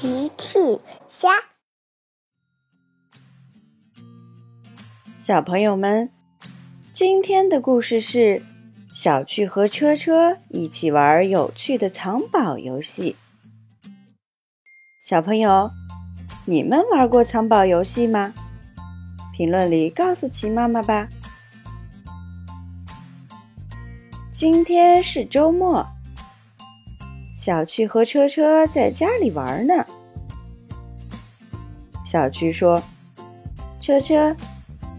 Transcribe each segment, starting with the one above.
奇趣虾，小朋友们，今天的故事是小趣和车车一起玩有趣的藏宝游戏。小朋友，你们玩过藏宝游戏吗？评论里告诉奇妈妈吧。今天是周末。小趣和车车在家里玩呢。小趣说：“车车，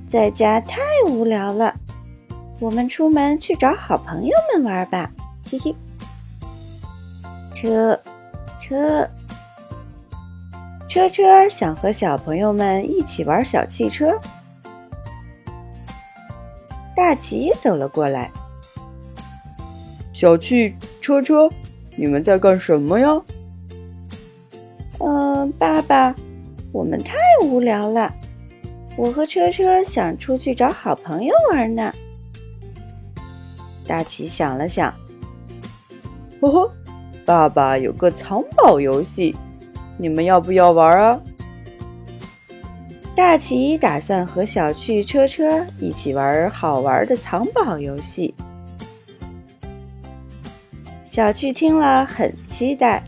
在家太无聊了，我们出门去找好朋友们玩吧。”嘿嘿。车车车车想和小朋友们一起玩小汽车。大奇走了过来。小趣车车。你们在干什么呀？嗯，爸爸，我们太无聊了。我和车车想出去找好朋友玩呢。大奇想了想，呵呵，爸爸有个藏宝游戏，你们要不要玩啊？大奇打算和小趣、车车一起玩好玩的藏宝游戏。小趣听了很期待，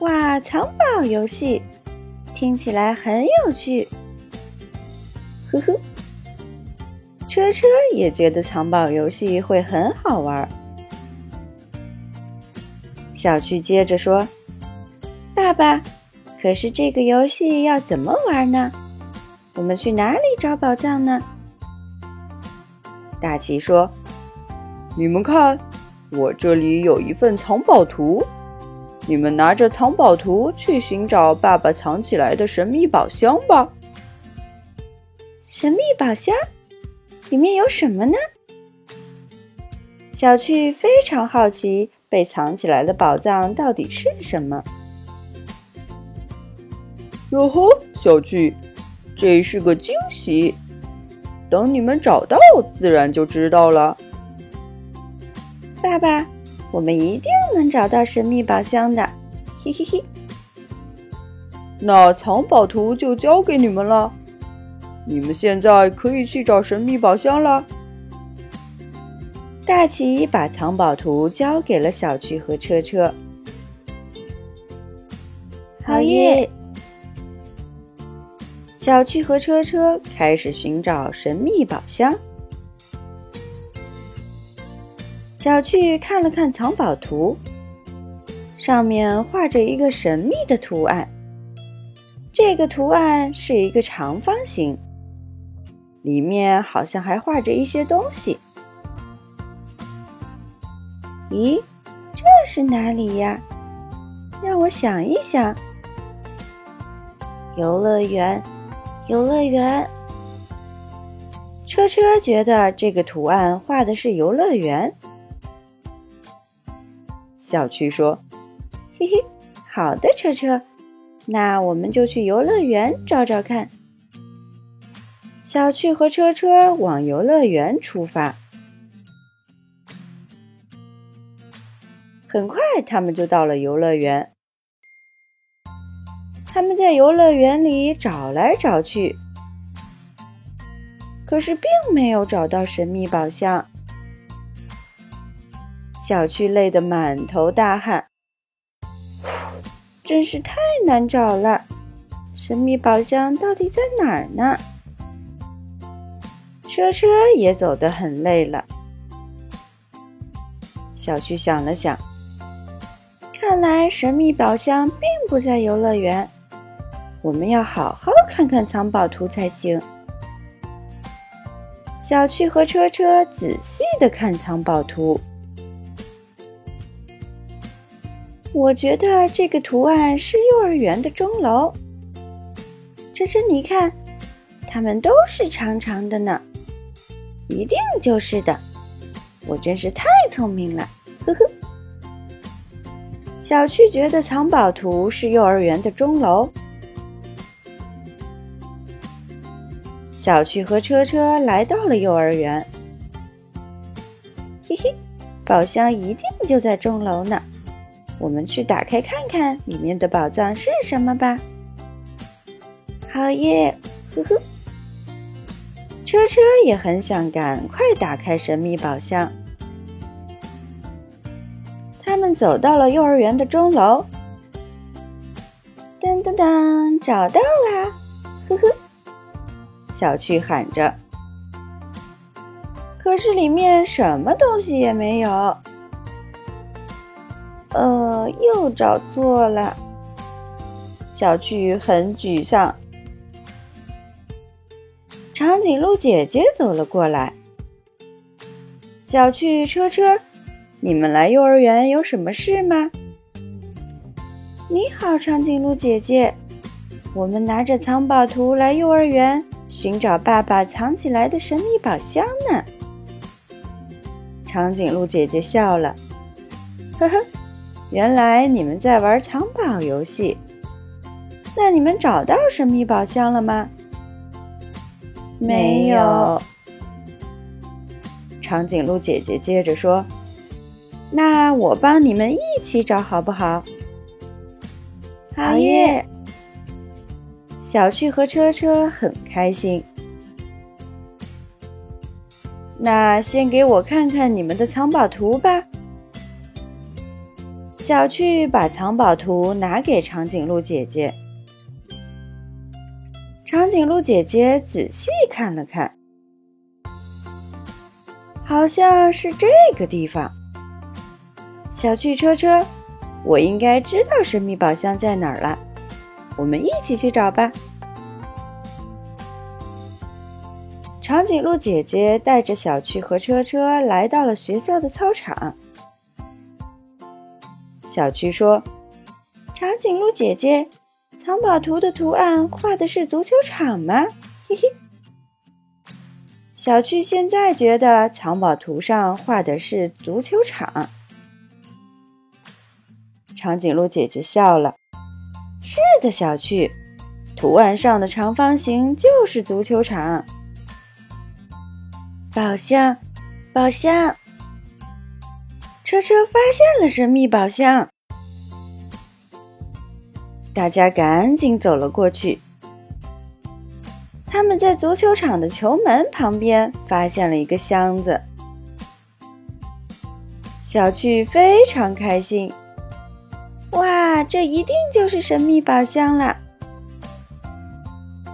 哇！藏宝游戏听起来很有趣，呵呵。车车也觉得藏宝游戏会很好玩。小趣接着说：“爸爸，可是这个游戏要怎么玩呢？我们去哪里找宝藏呢？”大奇说：“你们看。”我这里有一份藏宝图，你们拿着藏宝图去寻找爸爸藏起来的神秘宝箱吧。神秘宝箱里面有什么呢？小趣非常好奇，被藏起来的宝藏到底是什么？哟呵，小趣，这是个惊喜，等你们找到，自然就知道了。爸爸，我们一定能找到神秘宝箱的，嘿嘿嘿。那藏宝图就交给你们了，你们现在可以去找神秘宝箱了。大奇把藏宝图交给了小趣和车车。好耶！小趣和车车开始寻找神秘宝箱。小趣看了看藏宝图，上面画着一个神秘的图案。这个图案是一个长方形，里面好像还画着一些东西。咦，这是哪里呀？让我想一想。游乐园，游乐园。车车觉得这个图案画的是游乐园。小趣说：“嘿嘿，好的，车车，那我们就去游乐园找找看。”小趣和车车往游乐园出发。很快，他们就到了游乐园。他们在游乐园里找来找去，可是并没有找到神秘宝箱。小趣累得满头大汗，真是太难找了。神秘宝箱到底在哪儿呢？车车也走得很累了。小趣想了想，看来神秘宝箱并不在游乐园，我们要好好看看藏宝图才行。小趣和车车仔细的看藏宝图。我觉得这个图案是幼儿园的钟楼。这这，你看，它们都是长长的呢，一定就是的。我真是太聪明了，呵呵。小趣觉得藏宝图是幼儿园的钟楼。小趣和车车来到了幼儿园，嘿嘿，宝箱一定就在钟楼呢。我们去打开看看里面的宝藏是什么吧。好耶！呵呵。车车也很想赶快打开神秘宝箱。他们走到了幼儿园的钟楼。噔噔噔，找到啦！呵呵。小趣喊着。可是里面什么东西也没有。呃，又找错了。小趣很沮丧。长颈鹿姐姐走了过来。小趣、车车，你们来幼儿园有什么事吗？你好，长颈鹿姐姐。我们拿着藏宝图来幼儿园寻找爸爸藏起来的神秘宝箱呢。长颈鹿姐姐笑了，呵呵。原来你们在玩藏宝游戏，那你们找到神秘宝箱了吗？没有。长颈鹿姐姐接着说：“那我帮你们一起找好不好？”好耶！小趣和车车很开心。那先给我看看你们的藏宝图吧。小趣把藏宝图拿给长颈鹿姐姐，长颈鹿姐姐仔细看了看，好像是这个地方。小趣车车，我应该知道神秘宝箱在哪儿了，我们一起去找吧。长颈鹿姐姐带着小趣和车车来到了学校的操场。小趣说：“长颈鹿姐姐，藏宝图的图案画的是足球场吗？” 嘿嘿。小趣现在觉得藏宝图上画的是足球场。长颈鹿姐姐笑了：“是的，小趣，图案上的长方形就是足球场。”宝箱，宝箱。车车发现了神秘宝箱，大家赶紧走了过去。他们在足球场的球门旁边发现了一个箱子，小趣非常开心。哇，这一定就是神秘宝箱了！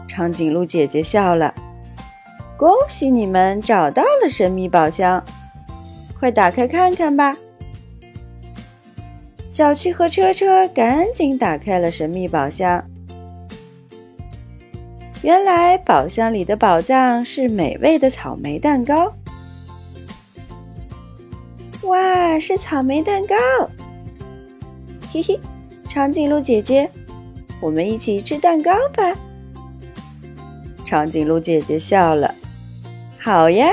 长颈鹿姐姐笑了，恭喜你们找到了神秘宝箱。快打开看看吧！小趣和车车赶紧打开了神秘宝箱。原来宝箱里的宝藏是美味的草莓蛋糕。哇，是草莓蛋糕！嘿嘿，长颈鹿姐姐，我们一起吃蛋糕吧！长颈鹿姐姐笑了，好呀。